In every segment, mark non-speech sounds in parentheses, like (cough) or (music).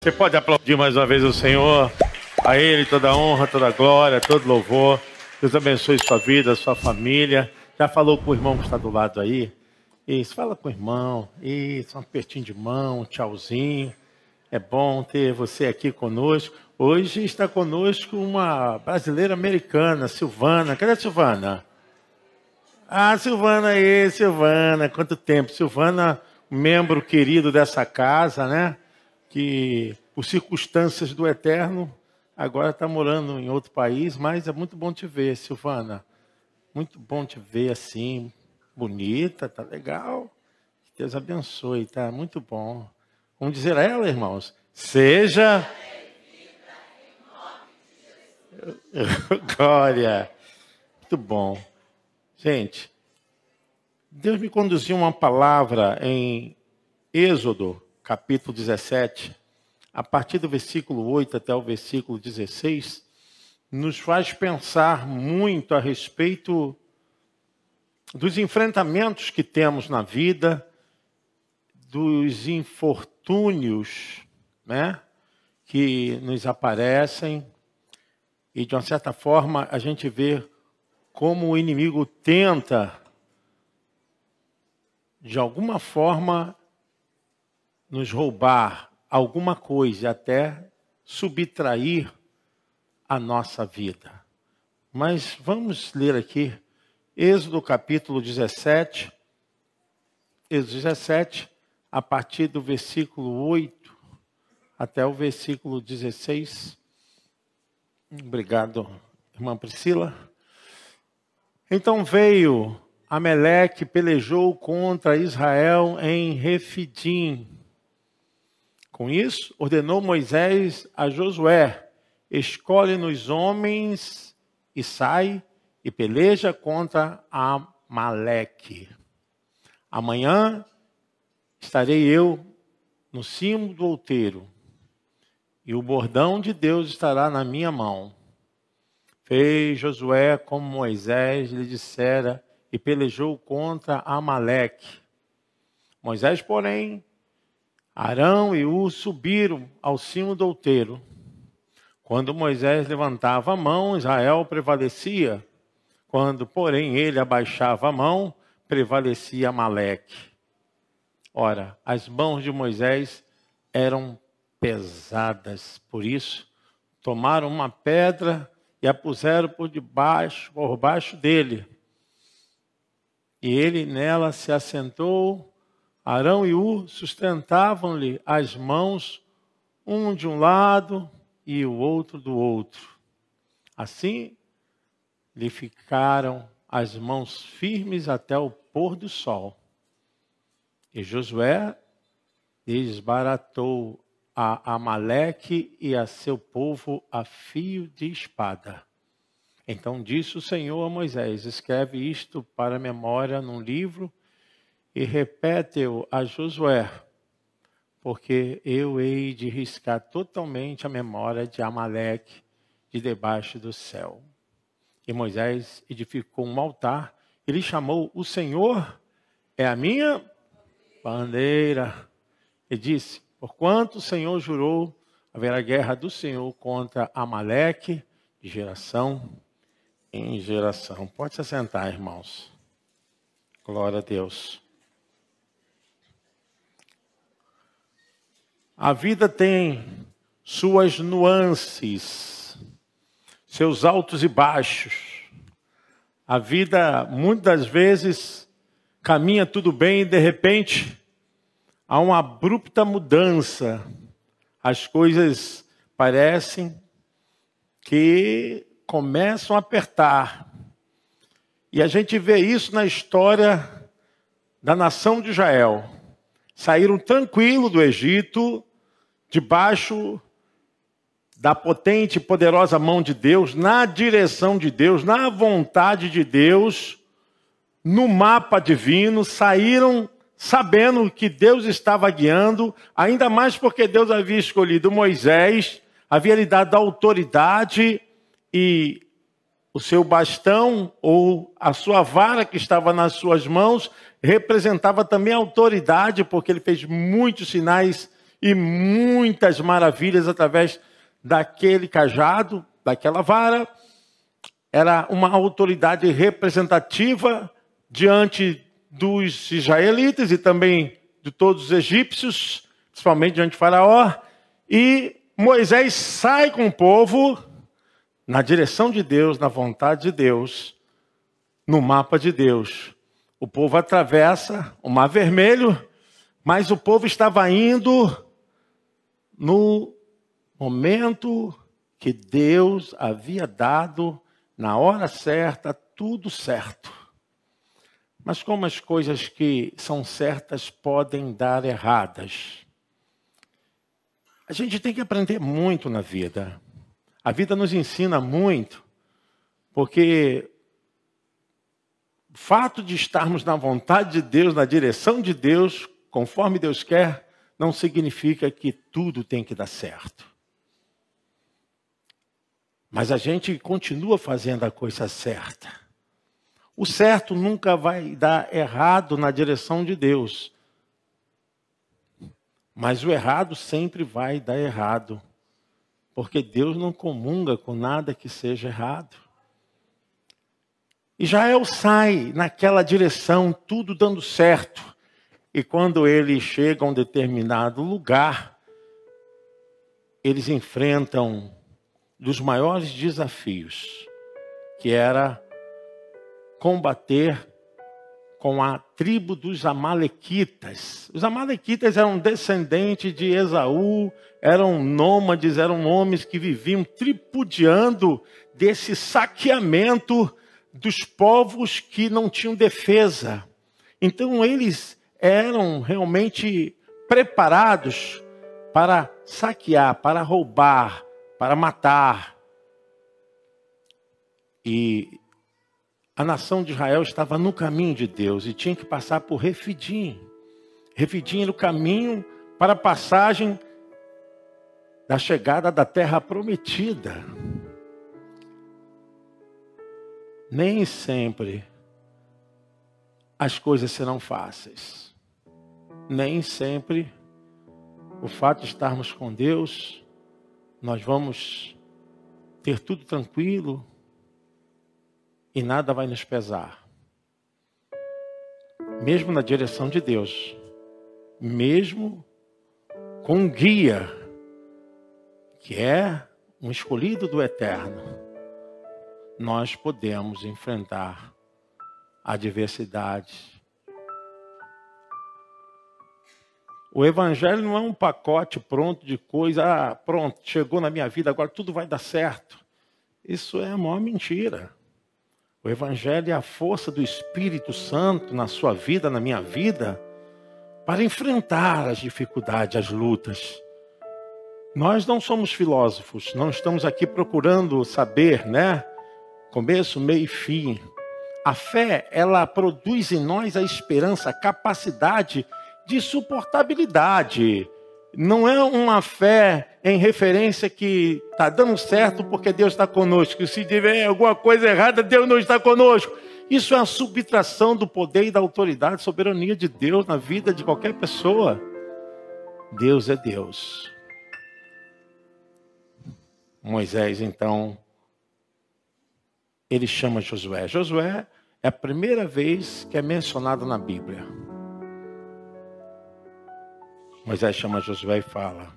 Você pode aplaudir mais uma vez o Senhor. A Ele toda honra, toda glória, todo louvor. Deus abençoe sua vida, sua família. Já falou com o irmão que está do lado aí? Isso, fala com o irmão. Isso, um apertinho de mão, um tchauzinho. É bom ter você aqui conosco. Hoje está conosco uma brasileira americana, Silvana. Cadê a Silvana? Ah, Silvana aí, Silvana. Quanto tempo? Silvana, membro querido dessa casa, né? Que, por circunstâncias do eterno, agora está morando em outro país, mas é muito bom te ver, Silvana. Muito bom te ver assim, bonita, tá legal. Que Deus abençoe, tá muito bom. Vamos dizer a ela, irmãos, seja. (laughs) Glória. Muito bom. Gente, Deus me conduziu uma palavra em Êxodo, capítulo 17, a partir do versículo 8 até o versículo 16, nos faz pensar muito a respeito dos enfrentamentos que temos na vida, dos infortúnios né, que nos aparecem, e de uma certa forma a gente vê como o inimigo tenta, de alguma forma, nos roubar alguma coisa, até subtrair a nossa vida. Mas vamos ler aqui Êxodo capítulo 17, Êxodo 17, a partir do versículo 8 até o versículo 16. Obrigado, irmã Priscila. Então veio Ameleque, pelejou contra Israel em Refidim. Com isso, ordenou Moisés a Josué: escolhe-nos homens e sai e peleja contra Amaleque. Amanhã estarei eu no cimo do outeiro, e o bordão de Deus estará na minha mão. Fez Josué como Moisés lhe dissera e pelejou contra Amaleque. Moisés, porém, Arão e U subiram ao cimo do outeiro. Quando Moisés levantava a mão, Israel prevalecia. Quando, porém, ele abaixava a mão, prevalecia Amaleque. Ora, as mãos de Moisés eram pesadas, por isso tomaram uma pedra e a puseram por debaixo, por baixo dele. E ele nela se assentou. Arão e Ur sustentavam-lhe as mãos, um de um lado e o outro do outro. Assim lhe ficaram as mãos firmes até o pôr do sol. E Josué desbaratou a Amaleque e a seu povo a fio de espada. Então disse o Senhor a Moisés: Escreve isto para memória num livro e repete-o a Josué, porque eu hei de riscar totalmente a memória de Amaleque de debaixo do céu. E Moisés edificou um altar. Ele chamou o Senhor é a minha bandeira. E disse: Porquanto o Senhor jurou, haverá guerra do Senhor contra Amaleque de geração em geração. Pode se assentar, irmãos. Glória a Deus. A vida tem suas nuances seus altos e baixos. A vida, muitas vezes, caminha tudo bem e, de repente, há uma abrupta mudança. As coisas parecem que começam a apertar. E a gente vê isso na história da nação de Israel. Saíram tranquilo do Egito, debaixo da potente e poderosa mão de Deus, na direção de Deus, na vontade de Deus, no mapa divino, saíram sabendo que Deus estava guiando, ainda mais porque Deus havia escolhido Moisés, havia lhe dado autoridade e o seu bastão ou a sua vara que estava nas suas mãos representava também autoridade, porque ele fez muitos sinais e muitas maravilhas através daquele cajado, daquela vara. Era uma autoridade representativa diante dos israelitas e também de todos os egípcios, principalmente diante de Faraó. E Moisés sai com o povo na direção de Deus, na vontade de Deus, no mapa de Deus. O povo atravessa o Mar Vermelho, mas o povo estava indo no momento que Deus havia dado, na hora certa, tudo certo. Mas como as coisas que são certas podem dar erradas? A gente tem que aprender muito na vida. A vida nos ensina muito, porque o fato de estarmos na vontade de Deus, na direção de Deus, conforme Deus quer, não significa que tudo tem que dar certo. Mas a gente continua fazendo a coisa certa. O certo nunca vai dar errado na direção de Deus. Mas o errado sempre vai dar errado. Porque Deus não comunga com nada que seja errado. Israel sai naquela direção, tudo dando certo. E quando ele chega a um determinado lugar, eles enfrentam dos maiores desafios, que era combater com a tribo dos Amalequitas. Os Amalequitas eram descendentes de Esaú, eram nômades, eram homens que viviam tripudiando desse saqueamento dos povos que não tinham defesa. Então eles eram realmente preparados para saquear, para roubar, para matar. E a nação de Israel estava no caminho de Deus e tinha que passar por Refidim. Refidim era o caminho para a passagem da chegada da terra prometida. Nem sempre as coisas serão fáceis. Nem sempre o fato de estarmos com Deus, nós vamos ter tudo tranquilo, e nada vai nos pesar. Mesmo na direção de Deus, mesmo com um guia, que é um escolhido do eterno, nós podemos enfrentar adversidade. O evangelho não é um pacote pronto de coisa, ah, pronto, chegou na minha vida, agora tudo vai dar certo. Isso é a maior mentira. O Evangelho é a força do Espírito Santo na sua vida, na minha vida, para enfrentar as dificuldades, as lutas. Nós não somos filósofos, não estamos aqui procurando saber, né? Começo, meio e fim. A fé, ela produz em nós a esperança, a capacidade de suportabilidade, não é uma fé em referência que está dando certo porque Deus está conosco. Se tiver alguma coisa errada, Deus não está conosco. Isso é a subtração do poder e da autoridade, soberania de Deus na vida de qualquer pessoa. Deus é Deus. Moisés, então, ele chama Josué. Josué é a primeira vez que é mencionado na Bíblia. Moisés chama Josué e fala: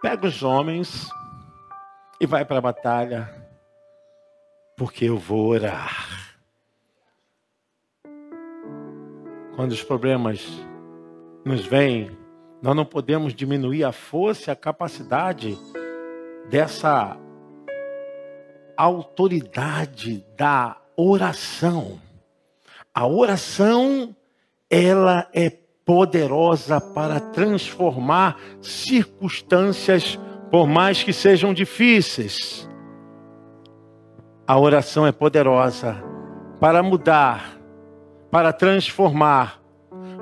Pega os homens e vai para a batalha, porque eu vou orar. Quando os problemas nos vêm, nós não podemos diminuir a força e a capacidade dessa autoridade da oração. A oração, ela é poderosa para transformar circunstâncias, por mais que sejam difíceis. A oração é poderosa para mudar, para transformar.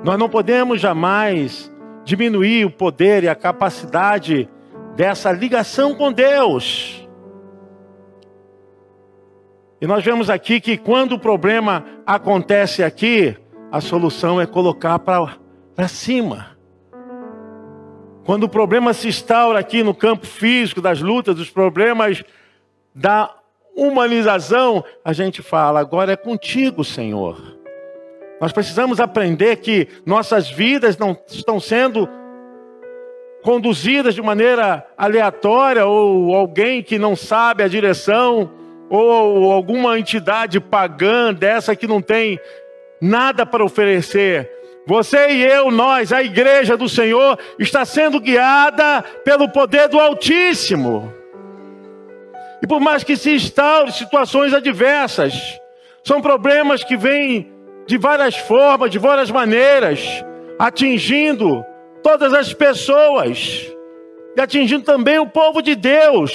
Nós não podemos jamais diminuir o poder e a capacidade dessa ligação com Deus. E nós vemos aqui que quando o problema acontece aqui, a solução é colocar para para cima. Quando o problema se instaura aqui no campo físico, das lutas, dos problemas da humanização, a gente fala: agora é contigo, Senhor. Nós precisamos aprender que nossas vidas não estão sendo conduzidas de maneira aleatória ou alguém que não sabe a direção ou alguma entidade pagã dessa que não tem nada para oferecer. Você e eu, nós, a igreja do Senhor, está sendo guiada pelo poder do Altíssimo. E por mais que se instaure situações adversas, são problemas que vêm de várias formas, de várias maneiras, atingindo todas as pessoas e atingindo também o povo de Deus.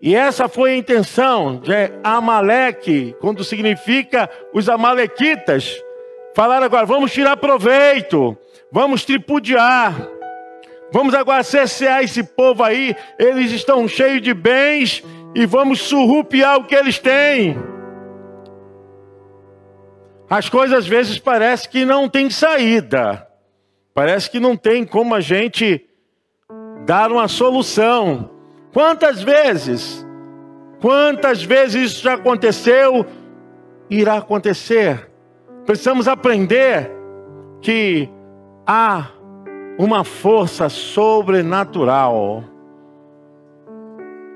E essa foi a intenção de Amaleque, quando significa os amalequitas. Falar agora, vamos tirar proveito, vamos tripudiar, vamos agora cercear esse povo aí, eles estão cheios de bens e vamos surrupiar o que eles têm. As coisas às vezes parece que não tem saída. Parece que não tem como a gente dar uma solução. Quantas vezes? Quantas vezes isso já aconteceu? Irá acontecer. Precisamos aprender que há uma força sobrenatural,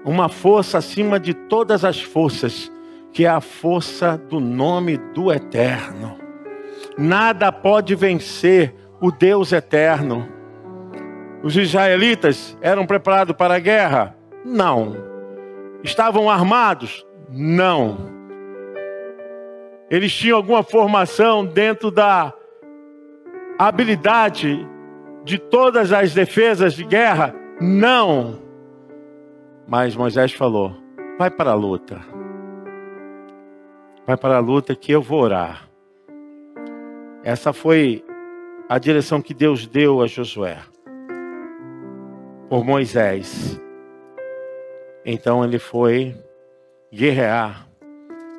uma força acima de todas as forças que é a força do nome do Eterno. Nada pode vencer o Deus eterno. Os israelitas eram preparados para a guerra? Não. Estavam armados? Não. Eles tinham alguma formação dentro da habilidade de todas as defesas de guerra? Não. Mas Moisés falou: vai para a luta vai para a luta que eu vou orar. Essa foi a direção que Deus deu a Josué por Moisés. Então ele foi guerrear.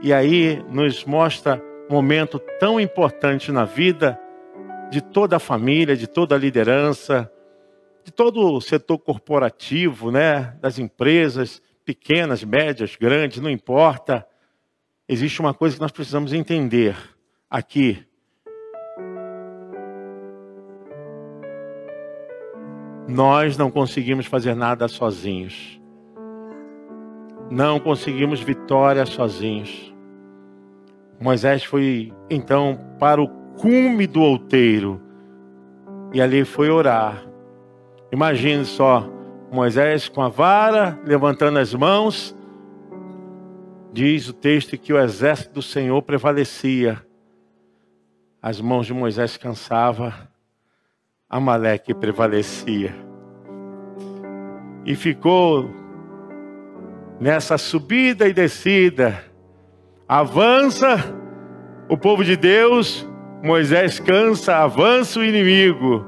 E aí nos mostra um momento tão importante na vida de toda a família, de toda a liderança, de todo o setor corporativo, né, das empresas, pequenas, médias, grandes, não importa existe uma coisa que nós precisamos entender aqui. Nós não conseguimos fazer nada sozinhos. Não conseguimos vitória sozinhos. Moisés foi então para o cume do outeiro e ali foi orar. Imagine só, Moisés com a vara, levantando as mãos Diz o texto que o exército do Senhor prevalecia. As mãos de Moisés cansava, Amaleque prevalecia. E ficou nessa subida e descida. Avança o povo de Deus, Moisés cansa, avança o inimigo.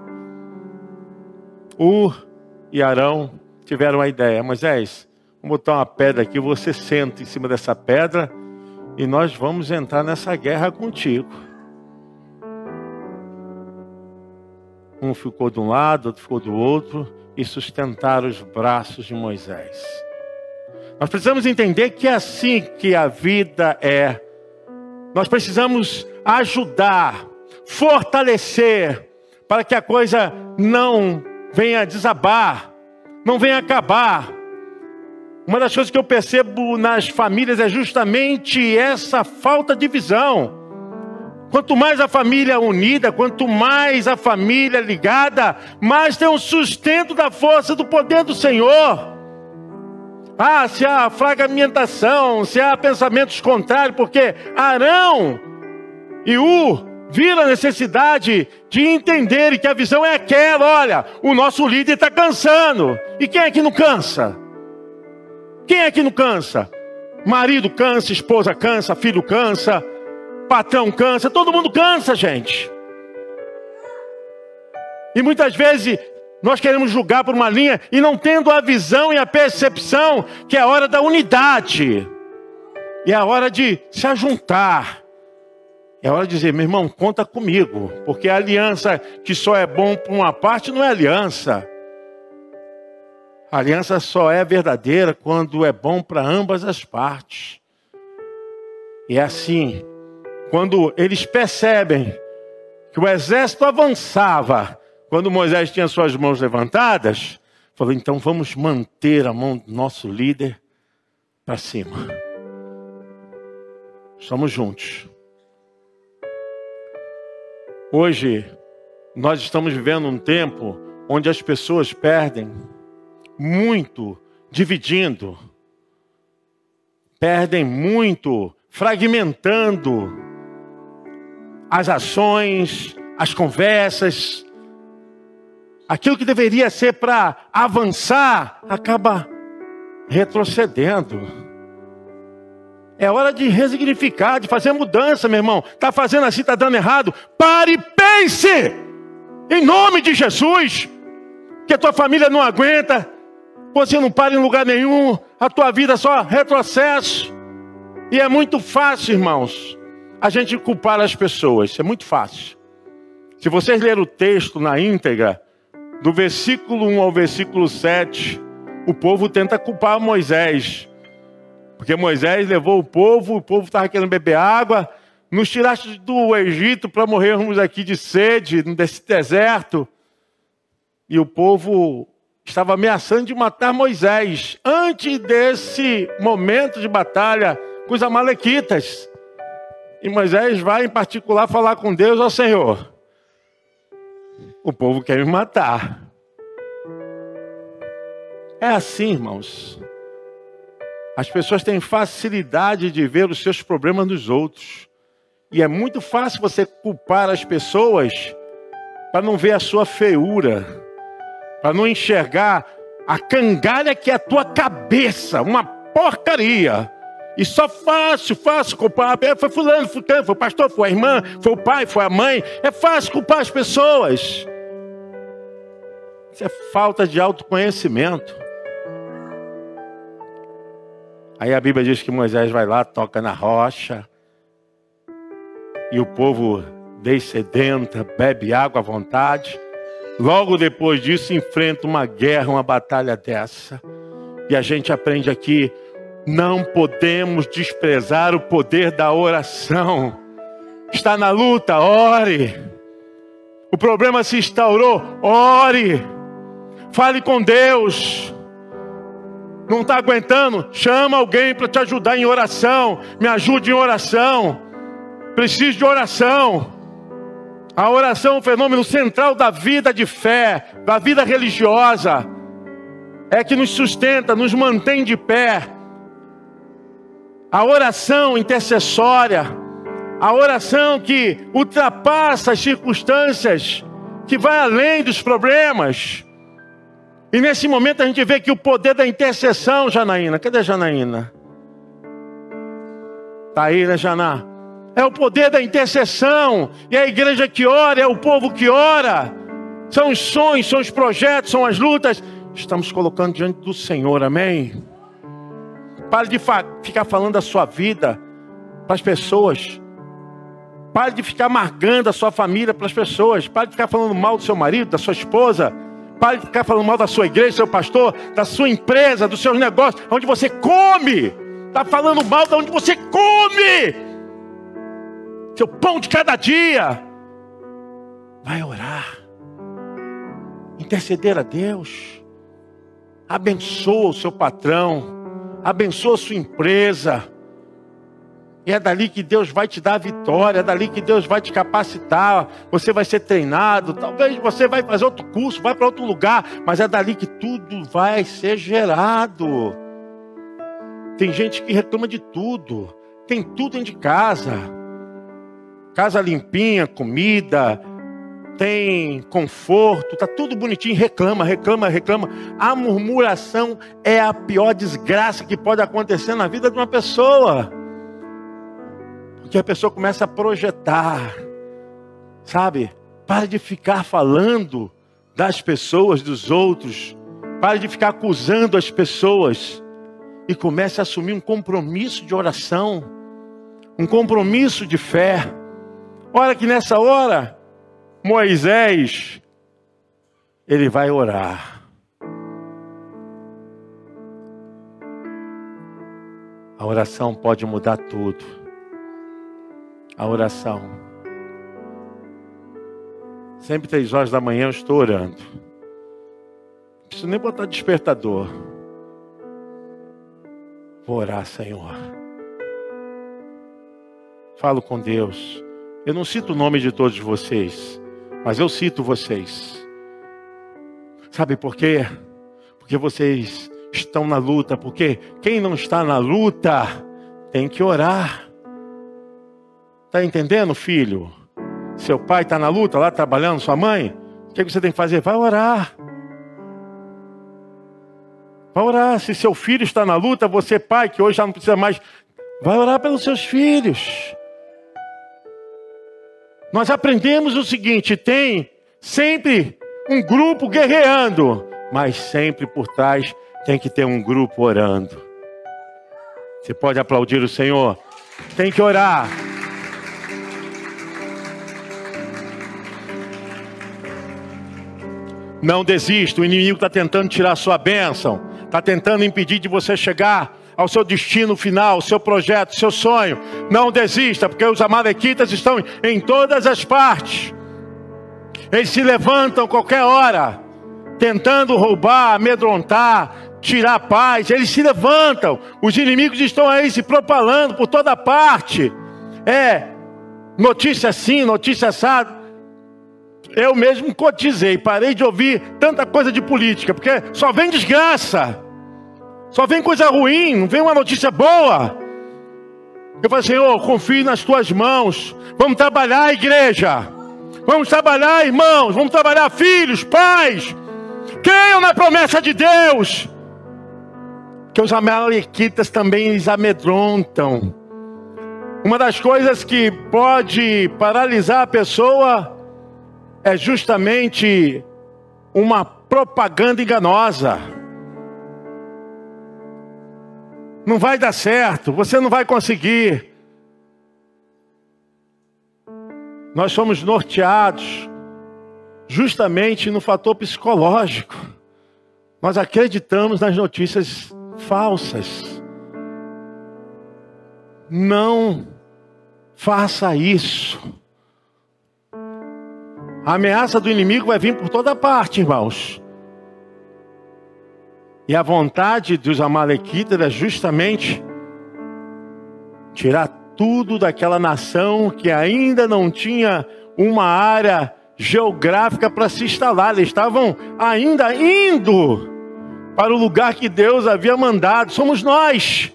Ur e Arão tiveram a ideia: Moisés, Vamos botar uma pedra aqui, você senta em cima dessa pedra e nós vamos entrar nessa guerra contigo. Um ficou de um lado, outro ficou do outro e sustentaram os braços de Moisés. Nós precisamos entender que é assim que a vida é. Nós precisamos ajudar, fortalecer, para que a coisa não venha desabar, não venha acabar. Uma das coisas que eu percebo nas famílias é justamente essa falta de visão. Quanto mais a família unida, quanto mais a família ligada, mais tem um sustento da força do poder do Senhor. Ah, se há fragmentação, se há pensamentos contrários, porque Arão e U viram a necessidade de entender que a visão é aquela: olha, o nosso líder está cansando. E quem é que não cansa? Quem é que não cansa? Marido cansa, esposa cansa, filho cansa, patrão cansa, todo mundo cansa, gente. E muitas vezes nós queremos julgar por uma linha e não tendo a visão e a percepção que é a hora da unidade, e é a hora de se ajuntar, É hora de dizer, meu irmão, conta comigo, porque a aliança que só é bom para uma parte não é aliança. A aliança só é verdadeira quando é bom para ambas as partes. E é assim, quando eles percebem que o exército avançava, quando Moisés tinha suas mãos levantadas, falou: então vamos manter a mão do nosso líder para cima. Estamos juntos. Hoje, nós estamos vivendo um tempo onde as pessoas perdem muito dividindo, perdem muito fragmentando as ações, as conversas, aquilo que deveria ser para avançar, acaba retrocedendo. É hora de resignificar, de fazer mudança, meu irmão. Está fazendo assim, está dando errado. Pare e pense! Em nome de Jesus. Que a tua família não aguenta. Você não para em lugar nenhum. A tua vida só retrocesso. E é muito fácil, irmãos, a gente culpar as pessoas. É muito fácil. Se vocês lerem o texto na íntegra, do versículo 1 ao versículo 7, o povo tenta culpar Moisés. Porque Moisés levou o povo, o povo estava querendo beber água, nos tiraste do Egito para morrermos aqui de sede, nesse deserto. E o povo estava ameaçando de matar Moisés antes desse momento de batalha com os amalequitas. E Moisés vai em particular falar com Deus, ó Senhor, o povo quer me matar. É assim, irmãos. As pessoas têm facilidade de ver os seus problemas nos outros. E é muito fácil você culpar as pessoas para não ver a sua feiura, para não enxergar a cangalha que é a tua cabeça, uma porcaria. E só fácil, fácil culpar. É, foi fulano, foi, foi o pastor, foi a irmã, foi o pai, foi a mãe. É fácil culpar as pessoas. Isso é falta de autoconhecimento. Aí a Bíblia diz que Moisés vai lá, toca na rocha, e o povo descedenta, bebe água à vontade. Logo depois disso, enfrenta uma guerra, uma batalha dessa. E a gente aprende aqui: não podemos desprezar o poder da oração. Está na luta, ore. O problema se instaurou, ore. Fale com Deus. Não está aguentando? Chama alguém para te ajudar em oração. Me ajude em oração. Preciso de oração. A oração é um fenômeno central da vida de fé, da vida religiosa. É que nos sustenta, nos mantém de pé. A oração intercessória, a oração que ultrapassa as circunstâncias, que vai além dos problemas. E nesse momento a gente vê que o poder da intercessão, Janaína, cadê Janaína? Está aí, né, Janá? É o poder da intercessão. E a igreja que ora, é o povo que ora. São os sonhos, são os projetos, são as lutas. Estamos colocando diante do Senhor, amém? Pare de ficar falando da sua vida para as pessoas. Pare de ficar amargando a sua família para as pessoas. Pare de ficar falando mal do seu marido, da sua esposa. Pare de ficar falando mal da sua igreja, seu pastor, da sua empresa, dos seus negócios, onde você come. Está falando mal de onde você come. Seu pão de cada dia. Vai orar. Interceder a Deus. Abençoa o seu patrão. Abençoa a sua empresa e é dali que Deus vai te dar a vitória, é dali que Deus vai te capacitar. Você vai ser treinado, talvez você vai fazer outro curso, vai para outro lugar, mas é dali que tudo vai ser gerado. Tem gente que reclama de tudo, tem tudo dentro de casa. Casa limpinha, comida, tem conforto, tá tudo bonitinho, reclama, reclama, reclama. A murmuração é a pior desgraça que pode acontecer na vida de uma pessoa. Porque a pessoa começa a projetar, sabe? Pare de ficar falando das pessoas, dos outros. Pare de ficar acusando as pessoas. E comece a assumir um compromisso de oração, um compromisso de fé. Olha que nessa hora, Moisés, ele vai orar. A oração pode mudar tudo. A oração. Sempre três horas da manhã eu estou orando. Não preciso nem botar despertador. Vou orar, Senhor. Falo com Deus. Eu não cito o nome de todos vocês, mas eu cito vocês. Sabe por quê? Porque vocês estão na luta, porque quem não está na luta tem que orar. Está entendendo, filho? Seu pai está na luta lá trabalhando, sua mãe, o que você tem que fazer? Vai orar. Vai orar. Se seu filho está na luta, você, pai, que hoje já não precisa mais, vai orar pelos seus filhos. Nós aprendemos o seguinte: tem sempre um grupo guerreando, mas sempre por trás tem que ter um grupo orando. Você pode aplaudir o Senhor? Tem que orar. Não desista, o inimigo está tentando tirar a sua bênção, está tentando impedir de você chegar ao seu destino final, seu projeto, seu sonho. Não desista, porque os amalequitas estão em todas as partes. Eles se levantam qualquer hora, tentando roubar, amedrontar, tirar a paz. Eles se levantam. Os inimigos estão aí se propalando por toda parte. É notícia assim, notícia assada. Eu mesmo cotizei, parei de ouvir tanta coisa de política, porque só vem desgraça, só vem coisa ruim, não vem uma notícia boa. Eu falei, Senhor, confio nas tuas mãos. Vamos trabalhar, igreja. Vamos trabalhar, irmãos. Vamos trabalhar, filhos, pais. Creiam na promessa de Deus que os amalequitas também eles amedrontam. Uma das coisas que pode paralisar a pessoa é justamente uma propaganda enganosa. Não vai dar certo, você não vai conseguir. Nós somos norteados justamente no fator psicológico. Nós acreditamos nas notícias falsas. Não faça isso. A ameaça do inimigo vai vir por toda parte, irmãos. E a vontade dos amalequitas é justamente tirar tudo daquela nação que ainda não tinha uma área geográfica para se instalar. Eles estavam ainda indo para o lugar que Deus havia mandado. Somos nós,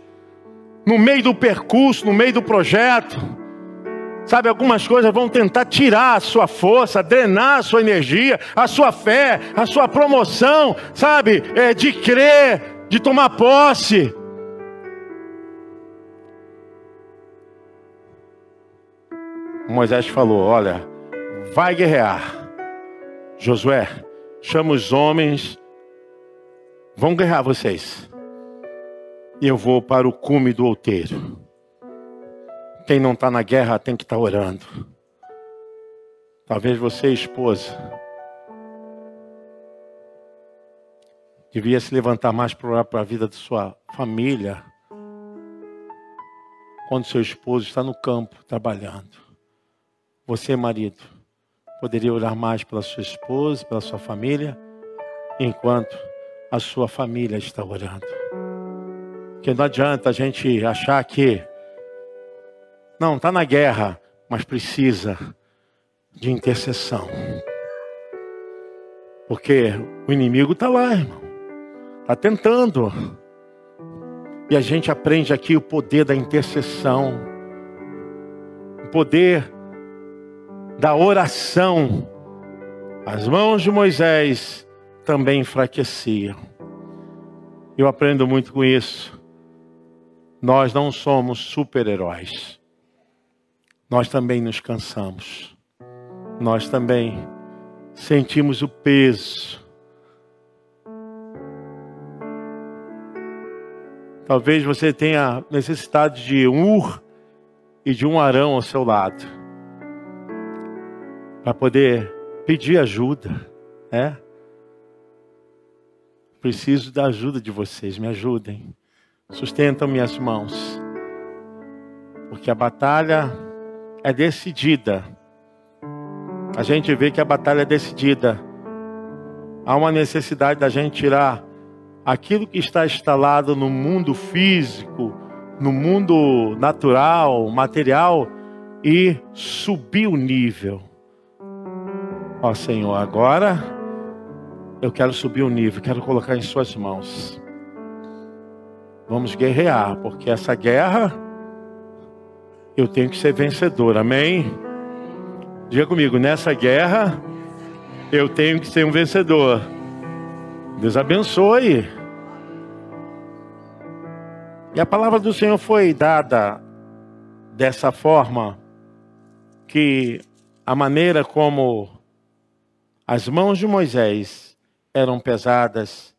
no meio do percurso, no meio do projeto. Sabe, algumas coisas vão tentar tirar a sua força, drenar a sua energia, a sua fé, a sua promoção, sabe, é, de crer, de tomar posse. Moisés falou: Olha, vai guerrear. Josué, chama os homens Vão guerrear vocês. E eu vou para o cume do outeiro. Quem não está na guerra tem que estar tá orando. Talvez você, esposa, devia se levantar mais para orar para a vida de sua família. Quando seu esposo está no campo trabalhando. Você, marido, poderia orar mais pela sua esposa, pela sua família, enquanto a sua família está orando. Que não adianta a gente achar que não está na guerra, mas precisa de intercessão. Porque o inimigo está lá, irmão. Está tentando. E a gente aprende aqui o poder da intercessão. O poder da oração. As mãos de Moisés também enfraqueciam. Eu aprendo muito com isso. Nós não somos super-heróis. Nós também nos cansamos. Nós também sentimos o peso. Talvez você tenha necessidade de um Ur e de um Arão ao seu lado. para poder pedir ajuda, é? Preciso da ajuda de vocês, me ajudem. Sustentam minhas mãos. Porque a batalha é decidida. A gente vê que a batalha é decidida. Há uma necessidade da gente tirar aquilo que está instalado no mundo físico, no mundo natural, material e subir o nível. Ó Senhor, agora eu quero subir o nível, quero colocar em Suas mãos. Vamos guerrear, porque essa guerra eu tenho que ser vencedor, amém? Diga comigo, nessa guerra eu tenho que ser um vencedor. Deus abençoe. E a palavra do Senhor foi dada dessa forma que a maneira como as mãos de Moisés eram pesadas,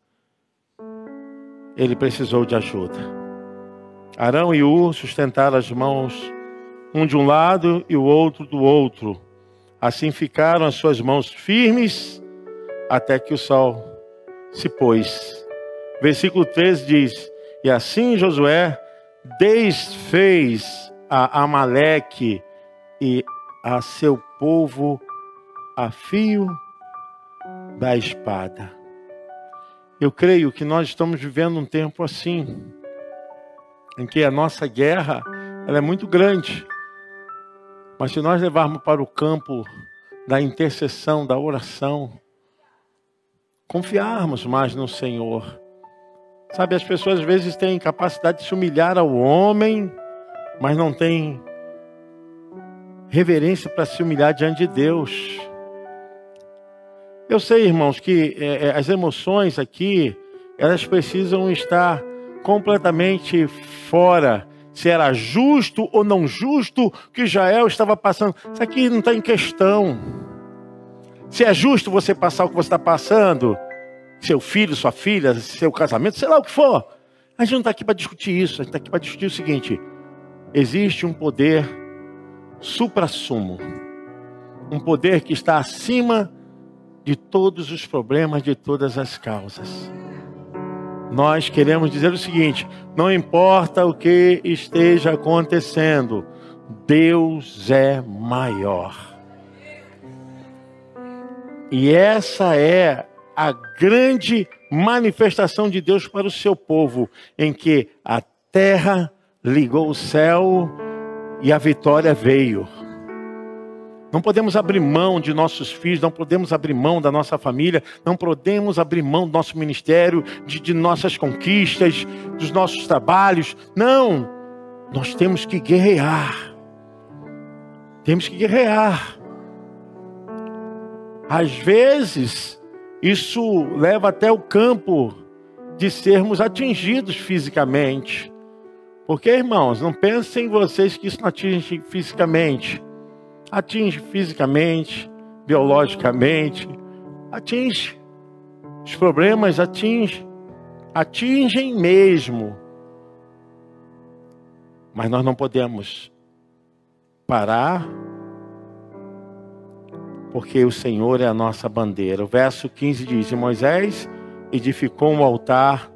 ele precisou de ajuda. Arão e Ur sustentaram as mãos, um de um lado e o outro do outro. Assim ficaram as suas mãos firmes até que o sol se pôs. Versículo 13 diz: e assim Josué desfez a Amaleque e a seu povo a fio da espada. Eu creio que nós estamos vivendo um tempo assim, em que a nossa guerra ela é muito grande. Mas se nós levarmos para o campo da intercessão, da oração, confiarmos mais no Senhor, Sabe, as pessoas às vezes têm capacidade de se humilhar ao homem, mas não têm reverência para se humilhar diante de Deus. Eu sei, irmãos, que é, é, as emoções aqui, elas precisam estar completamente fora. Se era justo ou não justo que Israel estava passando. Isso aqui não está em questão. Se é justo você passar o que você está passando, seu filho, sua filha, seu casamento, sei lá o que for. A gente não está aqui para discutir isso, a gente está aqui para discutir o seguinte: existe um poder supra-sumo, um poder que está acima de todos os problemas, de todas as causas. Nós queremos dizer o seguinte: não importa o que esteja acontecendo, Deus é maior. E essa é a grande manifestação de Deus para o seu povo, em que a terra ligou o céu e a vitória veio. Não podemos abrir mão de nossos filhos, não podemos abrir mão da nossa família, não podemos abrir mão do nosso ministério, de, de nossas conquistas, dos nossos trabalhos. Não! Nós temos que guerrear. Temos que guerrear. Às vezes, isso leva até o campo de sermos atingidos fisicamente. Porque, irmãos, não pensem vocês que isso não atinge fisicamente. Atinge fisicamente, biologicamente, atinge. Os problemas atingem, atingem mesmo. Mas nós não podemos parar porque o Senhor é a nossa bandeira. O verso 15 diz: E Moisés edificou um altar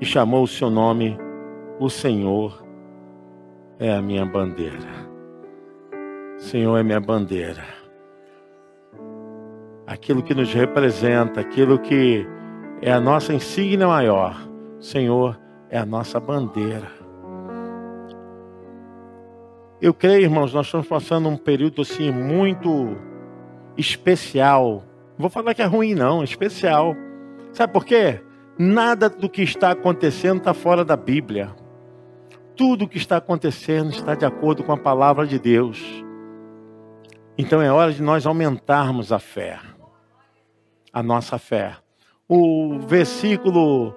e chamou o seu nome, o Senhor é a minha bandeira. Senhor é minha bandeira. Aquilo que nos representa, aquilo que é a nossa insígnia maior. Senhor é a nossa bandeira. Eu creio, irmãos, nós estamos passando um período assim muito especial. Vou falar que é ruim, não, especial. Sabe por quê? Nada do que está acontecendo está fora da Bíblia. Tudo o que está acontecendo está de acordo com a palavra de Deus. Então é hora de nós aumentarmos a fé, a nossa fé. O versículo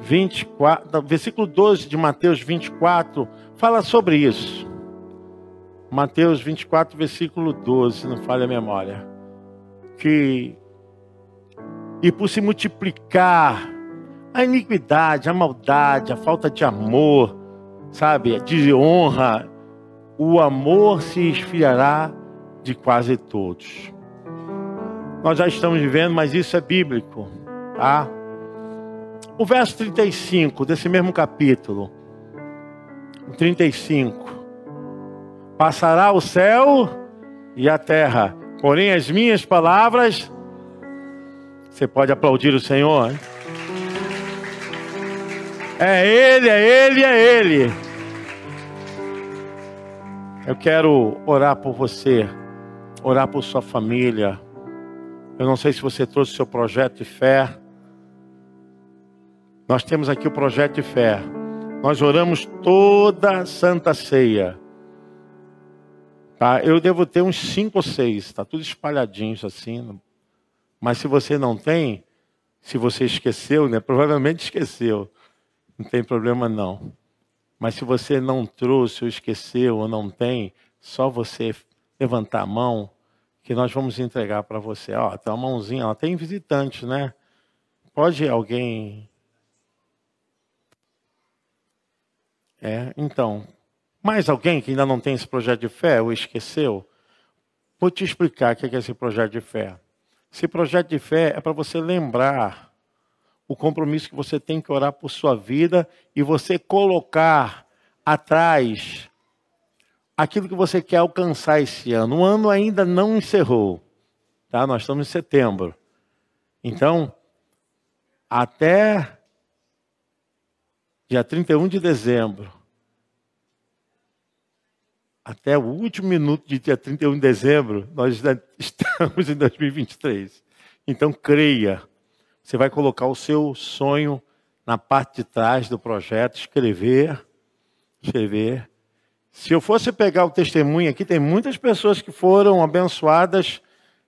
24, versículo 12 de Mateus 24 fala sobre isso. Mateus 24, versículo 12, não falha a memória. Que e por se multiplicar a iniquidade, a maldade, a falta de amor, sabe, de honra, o amor se esfriará de quase todos. Nós já estamos vivendo, mas isso é bíblico, tá? O verso 35 desse mesmo capítulo, o 35. Passará o céu e a terra, porém as minhas palavras. Você pode aplaudir o Senhor? Hein? É Ele, é Ele, é Ele. Eu quero orar por você, orar por sua família. Eu não sei se você trouxe seu projeto de fé. Nós temos aqui o projeto de fé. Nós oramos toda Santa Ceia. Tá? Eu devo ter uns cinco ou seis, está tudo espalhadinho assim. Mas se você não tem, se você esqueceu, né? Provavelmente (laughs) esqueceu. Não tem problema não. Mas se você não trouxe, ou esqueceu, ou não tem, só você levantar a mão, que nós vamos entregar para você. Ó, tem uma mãozinha, ó, tem visitante, né? Pode alguém É, então, mais alguém que ainda não tem esse projeto de fé ou esqueceu? Vou te explicar o que é esse projeto de fé. Esse projeto de fé é para você lembrar o compromisso que você tem que orar por sua vida e você colocar atrás aquilo que você quer alcançar esse ano. O ano ainda não encerrou, tá? Nós estamos em setembro. Então, até dia 31 de dezembro, até o último minuto de dia 31 de dezembro, nós (laughs) estamos em 2023. Então creia. Você vai colocar o seu sonho na parte de trás do projeto, escrever, escrever. Se eu fosse pegar o testemunho aqui, tem muitas pessoas que foram abençoadas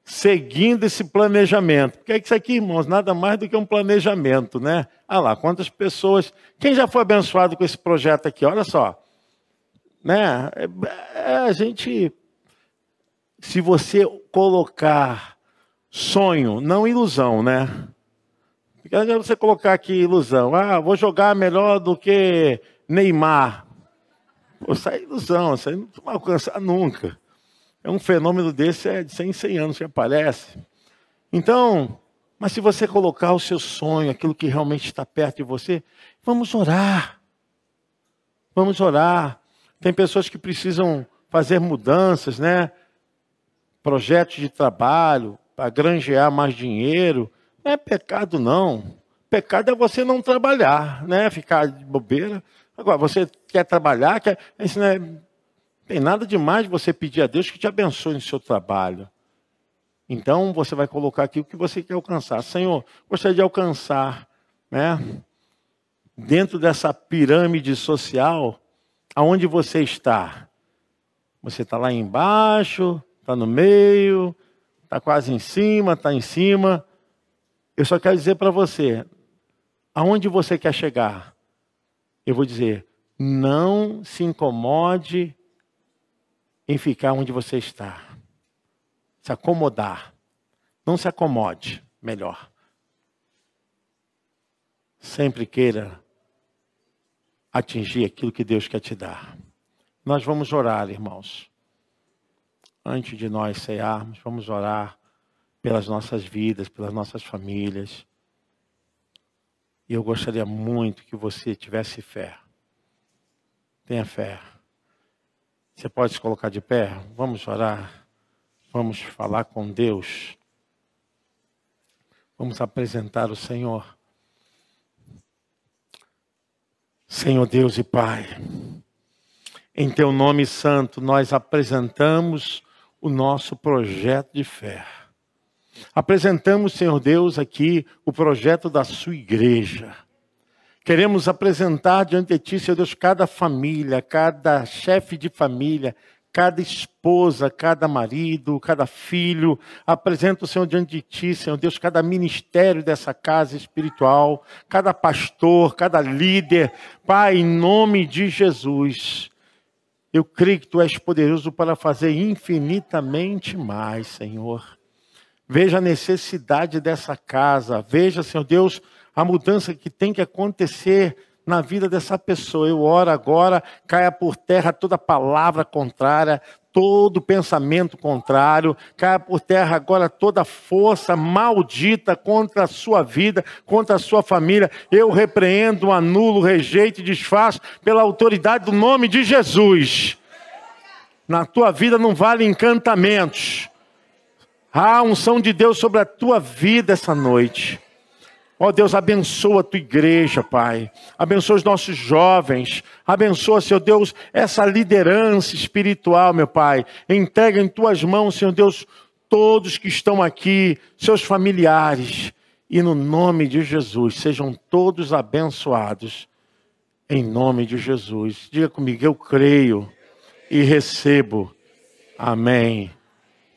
seguindo esse planejamento. Porque é isso aqui, irmãos, nada mais do que um planejamento, né? Ah lá, quantas pessoas. Quem já foi abençoado com esse projeto aqui? Olha só. Né? É, é, a gente. Se você colocar sonho, não ilusão, né? Porque você colocar aqui ilusão. Ah, vou jogar melhor do que Neymar. Pô, isso é ilusão, isso aí não vai alcançar nunca. É um fenômeno desse é de 100 em 100 anos que aparece. Então, mas se você colocar o seu sonho, aquilo que realmente está perto de você, vamos orar. Vamos orar. Tem pessoas que precisam fazer mudanças, né? Projetos de trabalho para granjear mais dinheiro. É pecado, não. Pecado é você não trabalhar, né? Ficar de bobeira. Agora, você quer trabalhar, quer. Isso não é tem nada demais você pedir a Deus que te abençoe no seu trabalho. Então você vai colocar aqui o que você quer alcançar. Senhor, gostaria de alcançar, né? Dentro dessa pirâmide social, aonde você está? Você está lá embaixo, está no meio, está quase em cima, está em cima. Eu só quero dizer para você, aonde você quer chegar? Eu vou dizer, não se incomode em ficar onde você está. Se acomodar. Não se acomode, melhor. Sempre queira atingir aquilo que Deus quer te dar. Nós vamos orar, irmãos. Antes de nós cearmos, vamos orar pelas nossas vidas, pelas nossas famílias. E eu gostaria muito que você tivesse fé. Tenha fé. Você pode se colocar de pé? Vamos orar. Vamos falar com Deus. Vamos apresentar o Senhor. Senhor Deus e Pai, em Teu nome santo, nós apresentamos o nosso projeto de fé. Apresentamos, Senhor Deus, aqui o projeto da Sua igreja. Queremos apresentar diante de Ti, Senhor Deus, cada família, cada chefe de família, cada esposa, cada marido, cada filho. Apresento, Senhor, diante de Ti, Senhor Deus, cada ministério dessa casa espiritual, cada pastor, cada líder. Pai, em nome de Jesus. Eu creio que Tu és poderoso para fazer infinitamente mais, Senhor. Veja a necessidade dessa casa. Veja, Senhor Deus, a mudança que tem que acontecer na vida dessa pessoa. Eu oro agora, caia por terra toda palavra contrária, todo pensamento contrário, caia por terra agora toda força maldita contra a sua vida, contra a sua família. Eu repreendo, anulo, rejeito e desfaço pela autoridade do nome de Jesus. Na tua vida não vale encantamentos. Há unção de Deus sobre a tua vida essa noite. Ó oh, Deus, abençoa a tua igreja, Pai. Abençoa os nossos jovens. Abençoa, Senhor Deus, essa liderança espiritual, meu Pai. Entrega em tuas mãos, Senhor Deus, todos que estão aqui, seus familiares. E no nome de Jesus, sejam todos abençoados. Em nome de Jesus. Diga comigo, eu creio e recebo. Amém.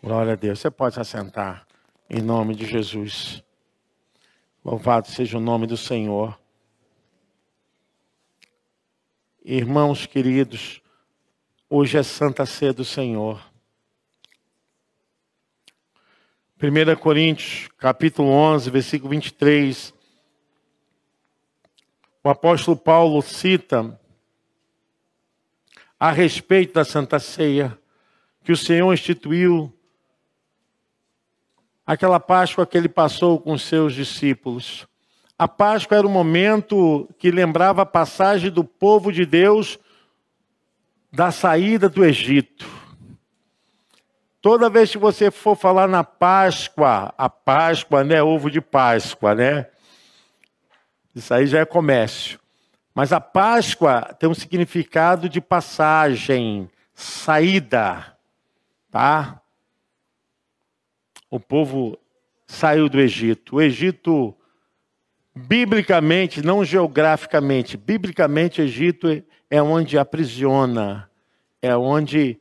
Glória a Deus. Você pode se assentar. Em nome de Jesus. Louvado seja o nome do Senhor. Irmãos queridos, hoje é Santa Ceia do Senhor. 1 Coríntios, capítulo 11, versículo 23. O apóstolo Paulo cita a respeito da Santa Ceia que o Senhor instituiu aquela Páscoa que ele passou com seus discípulos. A Páscoa era um momento que lembrava a passagem do povo de Deus da saída do Egito. Toda vez que você for falar na Páscoa, a Páscoa, né, ovo de Páscoa, né? Isso aí já é comércio. Mas a Páscoa tem um significado de passagem, saída, tá? O povo saiu do Egito. O Egito, biblicamente, não geograficamente, biblicamente, o Egito é onde aprisiona, é onde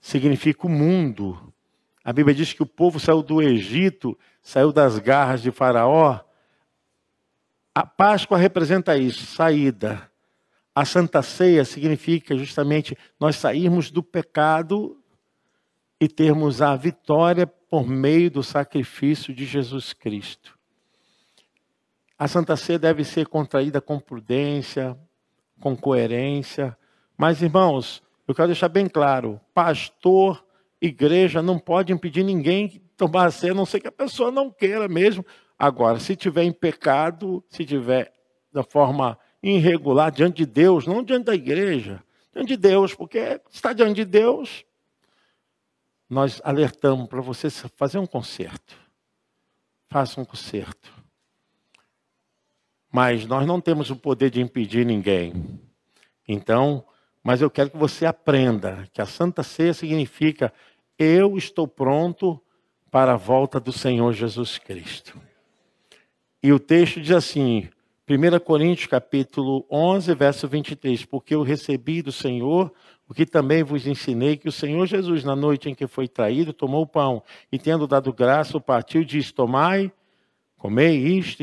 significa o mundo. A Bíblia diz que o povo saiu do Egito, saiu das garras de Faraó. A Páscoa representa isso, saída. A Santa Ceia significa justamente nós sairmos do pecado e termos a vitória por meio do sacrifício de Jesus Cristo. A Santa Ceia deve ser contraída com prudência, com coerência. Mas, irmãos, eu quero deixar bem claro: pastor, igreja não pode impedir ninguém de tomar a ceia, a não ser que a pessoa não queira mesmo. Agora, se tiver em pecado, se tiver da forma irregular diante de Deus, não diante da igreja, diante de Deus, porque está diante de Deus, nós alertamos para você fazer um conserto. Faça um conserto. Mas nós não temos o poder de impedir ninguém. Então, mas eu quero que você aprenda que a Santa Ceia significa eu estou pronto para a volta do Senhor Jesus Cristo. E o texto diz assim, 1 Coríntios capítulo 11, verso 23, porque eu recebi do Senhor o que também vos ensinei que o Senhor Jesus, na noite em que foi traído, tomou o pão e, tendo dado graça, o partiu disse: Tomai, comei isto,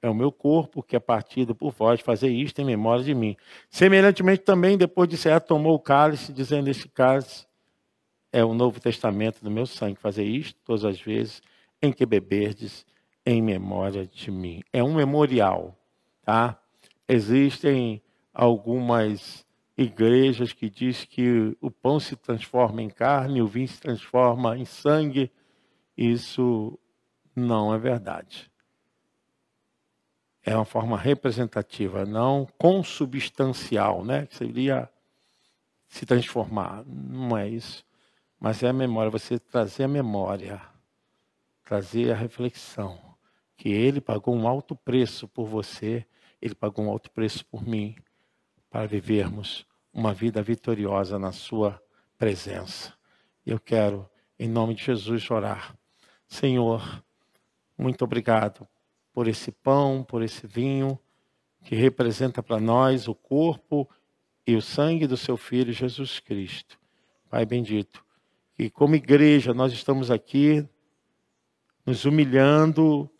é o meu corpo que é partido por vós, fazer isto em memória de mim. Semelhantemente, também, depois de cear, tomou o cálice, dizendo: Este cálice é o novo testamento do meu sangue. Fazer isto todas as vezes em que beberdes em memória de mim. É um memorial, tá? Existem algumas igrejas que diz que o pão se transforma em carne, o vinho se transforma em sangue. Isso não é verdade. É uma forma representativa, não consubstancial, né? Que seria se transformar. Não é isso. Mas é a memória, você trazer a memória, trazer a reflexão que ele pagou um alto preço por você, ele pagou um alto preço por mim para vivermos uma vida vitoriosa na Sua presença. Eu quero, em nome de Jesus, orar. Senhor, muito obrigado por esse pão, por esse vinho, que representa para nós o corpo e o sangue do Seu Filho Jesus Cristo. Pai bendito, que como igreja nós estamos aqui nos humilhando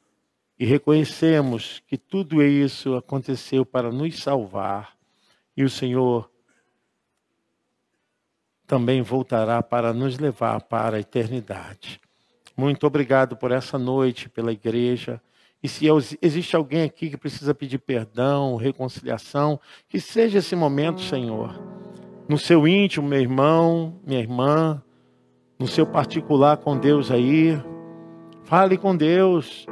e reconhecemos que tudo isso aconteceu para nos salvar e o Senhor também voltará para nos levar para a eternidade. Muito obrigado por essa noite, pela igreja. E se existe alguém aqui que precisa pedir perdão, reconciliação, que seja esse momento, Senhor. No seu íntimo, meu irmão, minha irmã, no seu particular com Deus aí. Fale com Deus.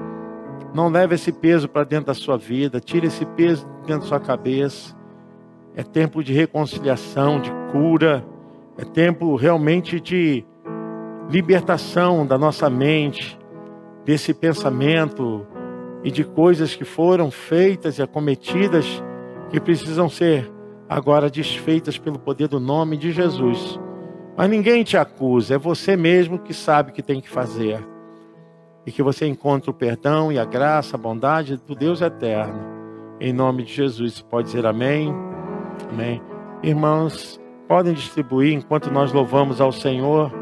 Não leve esse peso para dentro da sua vida. Tire esse peso dentro da sua cabeça. É tempo de reconciliação, de cura. É tempo realmente de libertação da nossa mente, desse pensamento e de coisas que foram feitas e acometidas que precisam ser agora desfeitas pelo poder do nome de Jesus. Mas ninguém te acusa, é você mesmo que sabe o que tem que fazer. E que você encontre o perdão e a graça, a bondade do Deus eterno. Em nome de Jesus, você pode dizer amém? Amém. Irmãos, podem distribuir enquanto nós louvamos ao Senhor.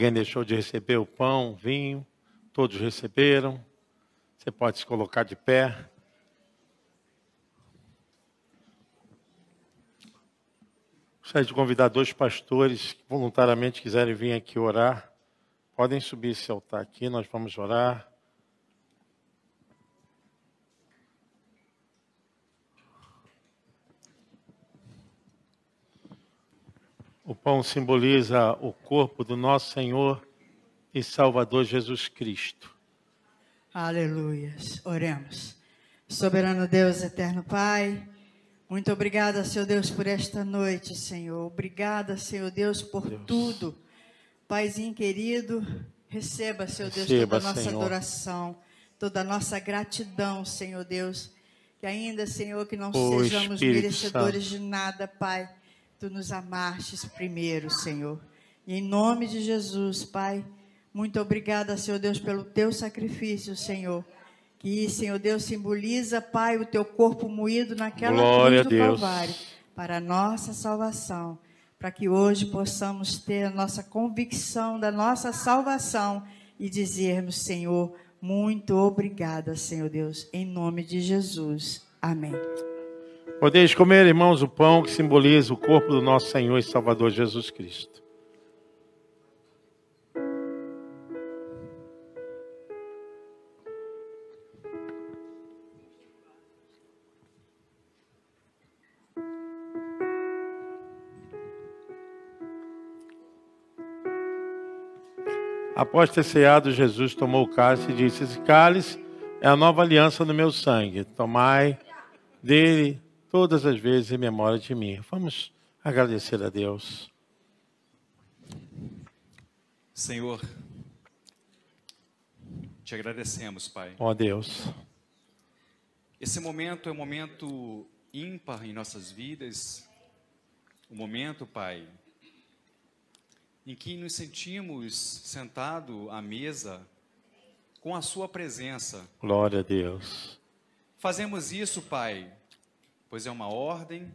Alguém deixou de receber o pão, o vinho? Todos receberam? Você pode se colocar de pé. Gostaria de convidar dois pastores que voluntariamente quiserem vir aqui orar. Podem subir esse altar aqui, nós vamos orar. O pão simboliza o corpo do nosso Senhor e Salvador Jesus Cristo. Aleluia. Oremos. Soberano Deus, eterno Pai, muito obrigada, Senhor Deus, por esta noite, Senhor. Obrigada, Senhor Deus, por Deus. tudo. Paizinho querido, receba, Senhor Deus, receba, toda a nossa Senhor. adoração, toda a nossa gratidão, Senhor Deus. Que ainda, Senhor, que não oh, sejamos Espírito merecedores Santo. de nada, Pai. Tu nos amastes primeiro, Senhor. E em nome de Jesus, Pai, muito obrigada, Senhor Deus, pelo teu sacrifício, Senhor. Que, Senhor Deus, simboliza, Pai, o teu corpo moído naquela Glória cruz do Calvário para a nossa salvação. Para que hoje possamos ter a nossa convicção da nossa salvação e dizermos, Senhor, muito obrigada, Senhor Deus, em nome de Jesus. Amém. Podeis comer, irmãos, o pão que simboliza o corpo do nosso Senhor e Salvador Jesus Cristo. Após ter ceado, Jesus tomou o cálice e disse: Esse cálice é a nova aliança no meu sangue. Tomai dele todas as vezes em memória de mim. Vamos agradecer a Deus. Senhor, te agradecemos, Pai. Ó oh, Deus. Esse momento é um momento ímpar em nossas vidas. O um momento, Pai, em que nos sentimos sentados à mesa com a Sua presença. Glória a Deus. Fazemos isso, Pai, pois é uma ordem,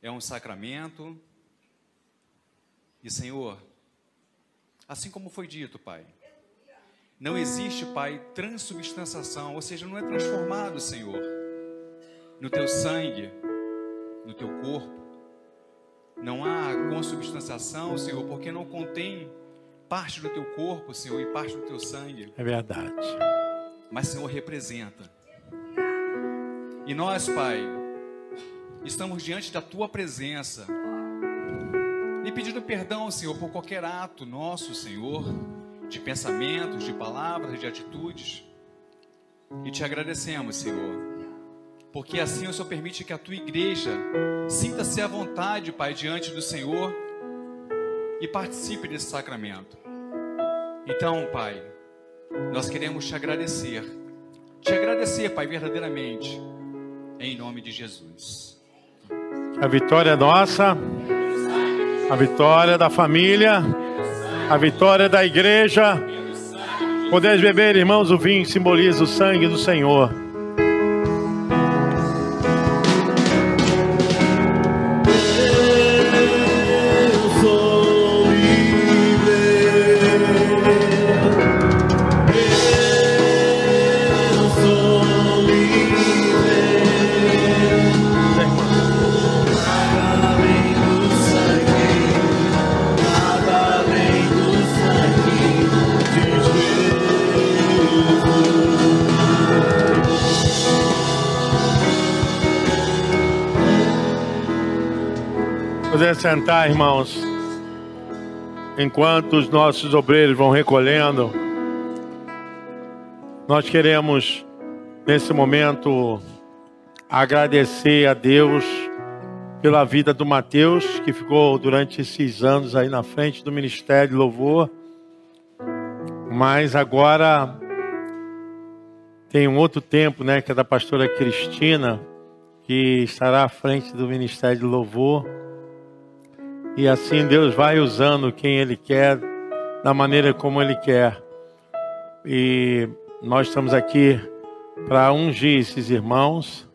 é um sacramento. E, Senhor, assim como foi dito, Pai, não existe, Pai, transubstanciação, ou seja, não é transformado, Senhor, no teu sangue, no teu corpo não há consubstanciação, Senhor, porque não contém parte do teu corpo, Senhor, e parte do teu sangue. É verdade. Mas, Senhor, representa. E nós, Pai, estamos diante da tua presença. E pedindo perdão, Senhor, por qualquer ato nosso, Senhor, de pensamentos, de palavras, de atitudes. E te agradecemos, Senhor porque assim o Senhor permite que a tua igreja sinta-se à vontade, Pai, diante do Senhor e participe desse sacramento. Então, Pai, nós queremos te agradecer, te agradecer, Pai, verdadeiramente, em nome de Jesus. A vitória é nossa, a vitória da família, a vitória da igreja. Podeis beber, irmãos, o vinho simboliza o sangue do Senhor. Sentar, irmãos, enquanto os nossos obreiros vão recolhendo, nós queremos, nesse momento, agradecer a Deus pela vida do Mateus, que ficou durante esses anos aí na frente do Ministério de Louvor, mas agora tem um outro tempo, né, que é da pastora Cristina, que estará à frente do Ministério de Louvor. E assim Deus vai usando quem Ele quer, da maneira como Ele quer. E nós estamos aqui para ungir esses irmãos,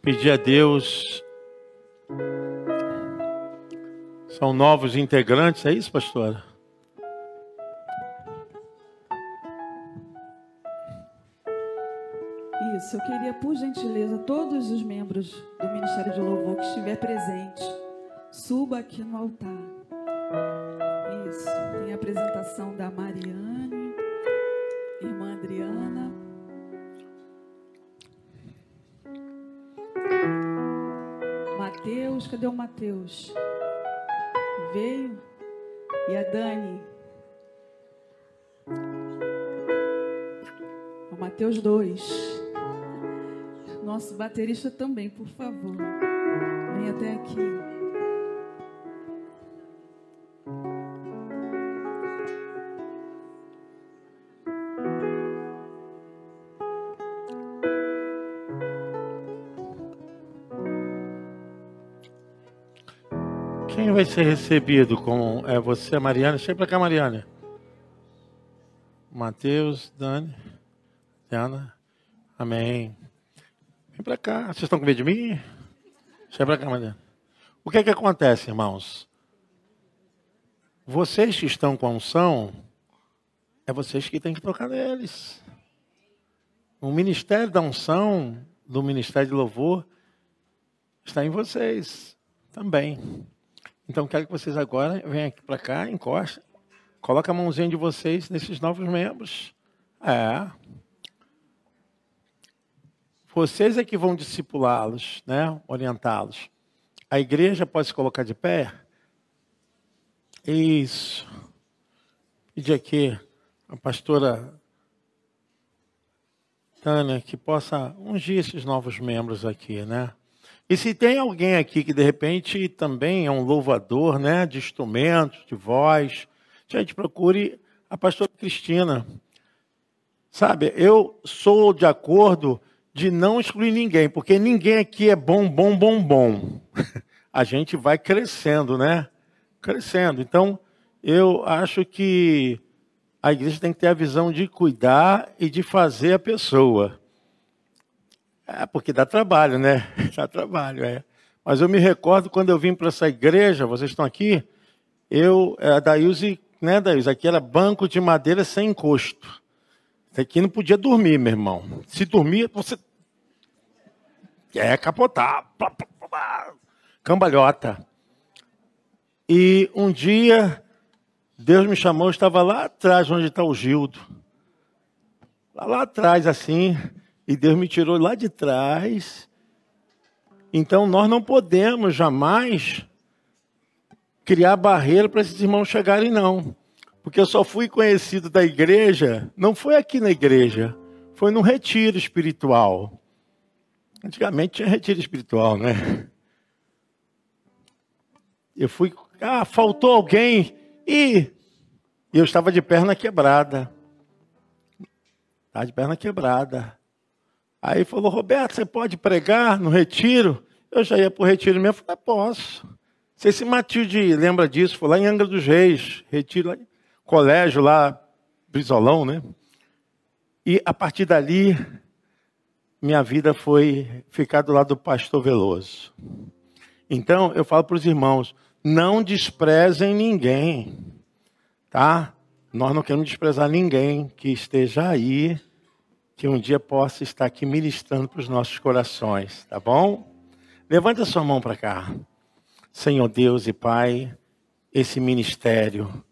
pedir a Deus. São novos integrantes, é isso, pastora? Isso, eu queria, por gentileza, todos os membros do Ministério de Louvor que estiver presente Suba aqui no altar. Isso. Tem a apresentação da Mariane, irmã Adriana. Mateus, cadê o Mateus? Veio. E a Dani? O Mateus 2. nosso baterista também, por favor. Vem até aqui. Vai ser recebido com é você, Mariana? Chega para cá, Mariana. Mateus, Dani, Diana. Amém. Vem para cá. Vocês estão com medo de mim? Chega para cá, Mariana. O que é que acontece, irmãos? Vocês que estão com a unção, é vocês que têm que tocar neles. O ministério da unção, do ministério de louvor, está em vocês também. Então quero que vocês agora venham aqui para cá, encosta, coloca a mãozinha de vocês nesses novos membros. É. Vocês é que vão discipulá-los, né? Orientá-los. A igreja pode se colocar de pé? Isso. Pedir aqui a pastora Tânia que possa ungir esses novos membros aqui, né? E se tem alguém aqui que de repente também é um louvador, né, de instrumentos, de voz, gente, procure a pastora Cristina. Sabe, eu sou de acordo de não excluir ninguém, porque ninguém aqui é bom, bom, bom, bom. (laughs) A gente vai crescendo, né? Crescendo. Então, eu acho que a igreja tem que ter a visão de cuidar e de fazer a pessoa. É, porque dá trabalho, né? (laughs) Dá trabalho, é. Mas eu me recordo quando eu vim para essa igreja, vocês estão aqui, eu, é, a Daílze, né, Daílze, aqui era banco de madeira sem encosto. Aqui não podia dormir, meu irmão. Se dormia, você. É capotar. Cambalhota. E um dia, Deus me chamou, eu estava lá atrás, onde está o Gildo. Lá, lá atrás, assim. E Deus me tirou lá de trás. Então nós não podemos jamais criar barreira para esses irmãos chegarem, não. Porque eu só fui conhecido da igreja, não foi aqui na igreja, foi num retiro espiritual. Antigamente tinha retiro espiritual, né? Eu fui, ah, faltou alguém e eu estava de perna quebrada. Estava de perna quebrada. Aí falou, Roberto, você pode pregar no retiro? Eu já ia para o retiro mesmo, falei, posso. Você se Matilde lembra disso, foi lá em Angra dos Reis, retiro lá, colégio lá, Brizolão, né? E a partir dali, minha vida foi ficar do lado do pastor Veloso. Então, eu falo para os irmãos, não desprezem ninguém, tá? Nós não queremos desprezar ninguém que esteja aí que um dia possa estar aqui ministrando para os nossos corações, tá bom? Levanta sua mão para cá. Senhor Deus e Pai, esse ministério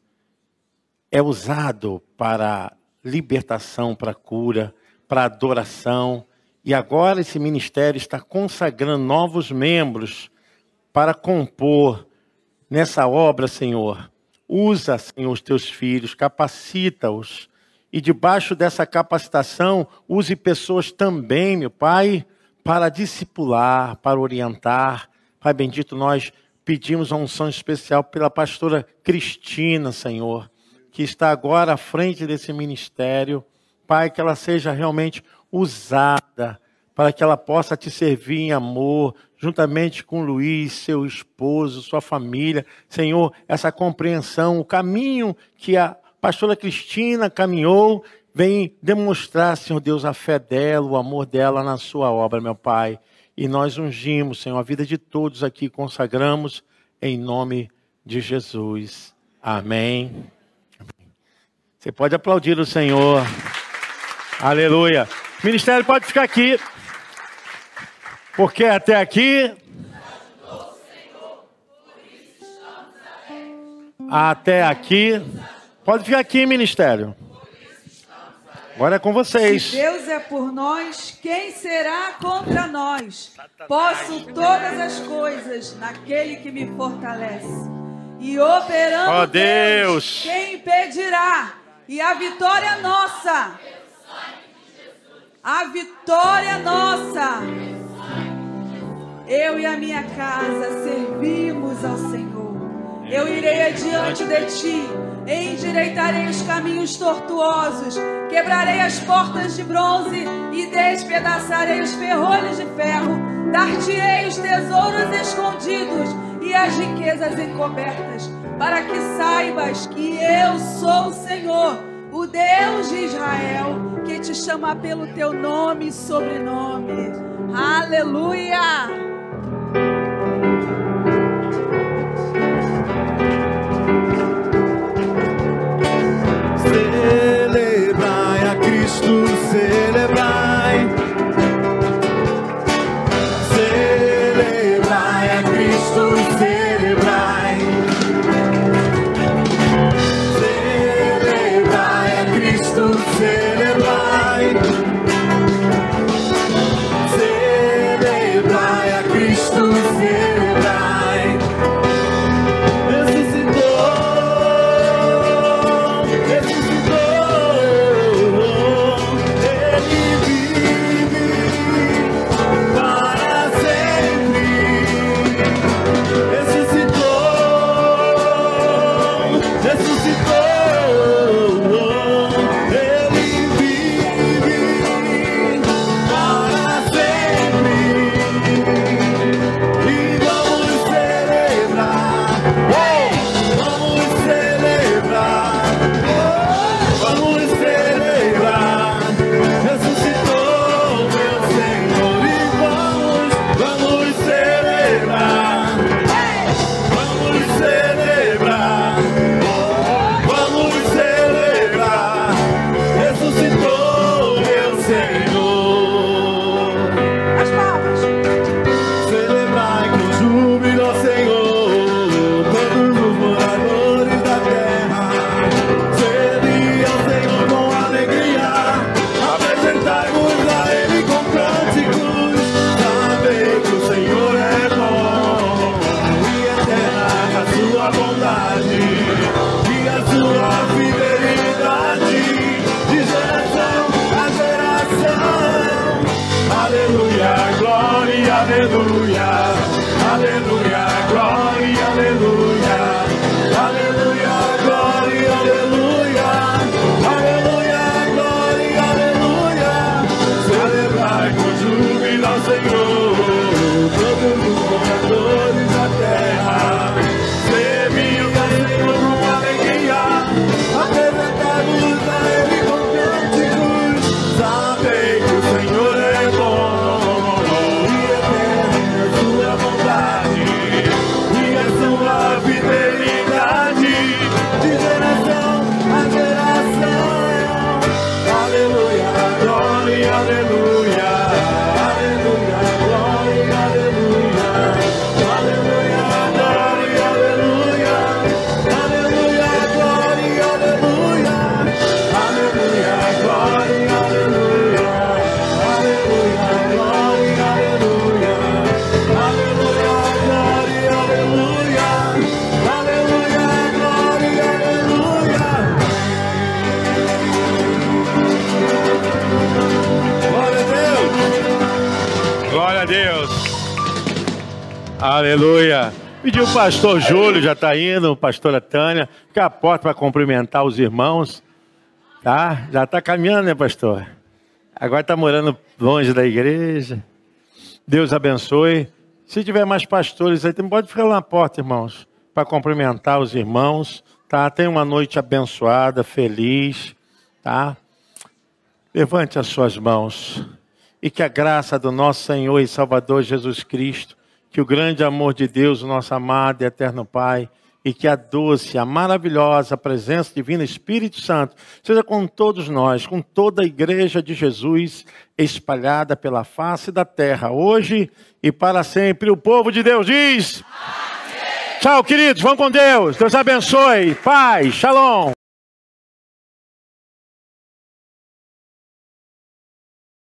é usado para libertação, para cura, para adoração, e agora esse ministério está consagrando novos membros para compor nessa obra, Senhor. Usa, Senhor, os teus filhos, capacita-os e debaixo dessa capacitação, use pessoas também, meu Pai, para discipular, para orientar. Pai bendito, nós pedimos a unção especial pela pastora Cristina, Senhor, que está agora à frente desse ministério. Pai, que ela seja realmente usada para que ela possa te servir em amor, juntamente com Luiz, seu esposo, sua família. Senhor, essa compreensão, o caminho que a pastora Cristina caminhou, vem demonstrar, Senhor Deus, a fé dela, o amor dela na sua obra, meu Pai. E nós ungimos, Senhor, a vida de todos aqui, consagramos em nome de Jesus. Amém. Você pode aplaudir o Senhor. Aleluia. Ministério pode ficar aqui. Porque até aqui. Até aqui. Pode ficar aqui, ministério. Agora é com vocês. Se Deus é por nós, quem será contra nós? Posso todas as coisas naquele que me fortalece. E operando oh, Deus, quem impedirá? E a vitória é nossa. A vitória é nossa. Eu e a minha casa servimos ao Senhor. Eu irei adiante de ti, endireitarei os caminhos tortuosos, quebrarei as portas de bronze e despedaçarei os ferrolhos de ferro. Dar-te-ei os tesouros escondidos e as riquezas encobertas, para que saibas que eu sou o Senhor, o Deus de Israel, que te chama pelo teu nome e sobrenome. Aleluia! Aleluia. Pediu o pastor Júlio, já está indo, pastora Tânia, fica a porta para cumprimentar os irmãos. Tá? Já está caminhando, né, pastor? Agora está morando longe da igreja. Deus abençoe. Se tiver mais pastores aí, pode ficar lá na porta, irmãos, para cumprimentar os irmãos. Tá? Tenha uma noite abençoada, feliz. Tá? Levante as suas mãos e que a graça do nosso Senhor e Salvador Jesus Cristo, que o grande amor de Deus, nosso amado e eterno Pai, e que a doce, a maravilhosa presença divina Espírito Santo seja com todos nós, com toda a igreja de Jesus espalhada pela face da terra, hoje e para sempre. O povo de Deus diz: Tchau, queridos, vão com Deus. Deus abençoe. Paz, shalom.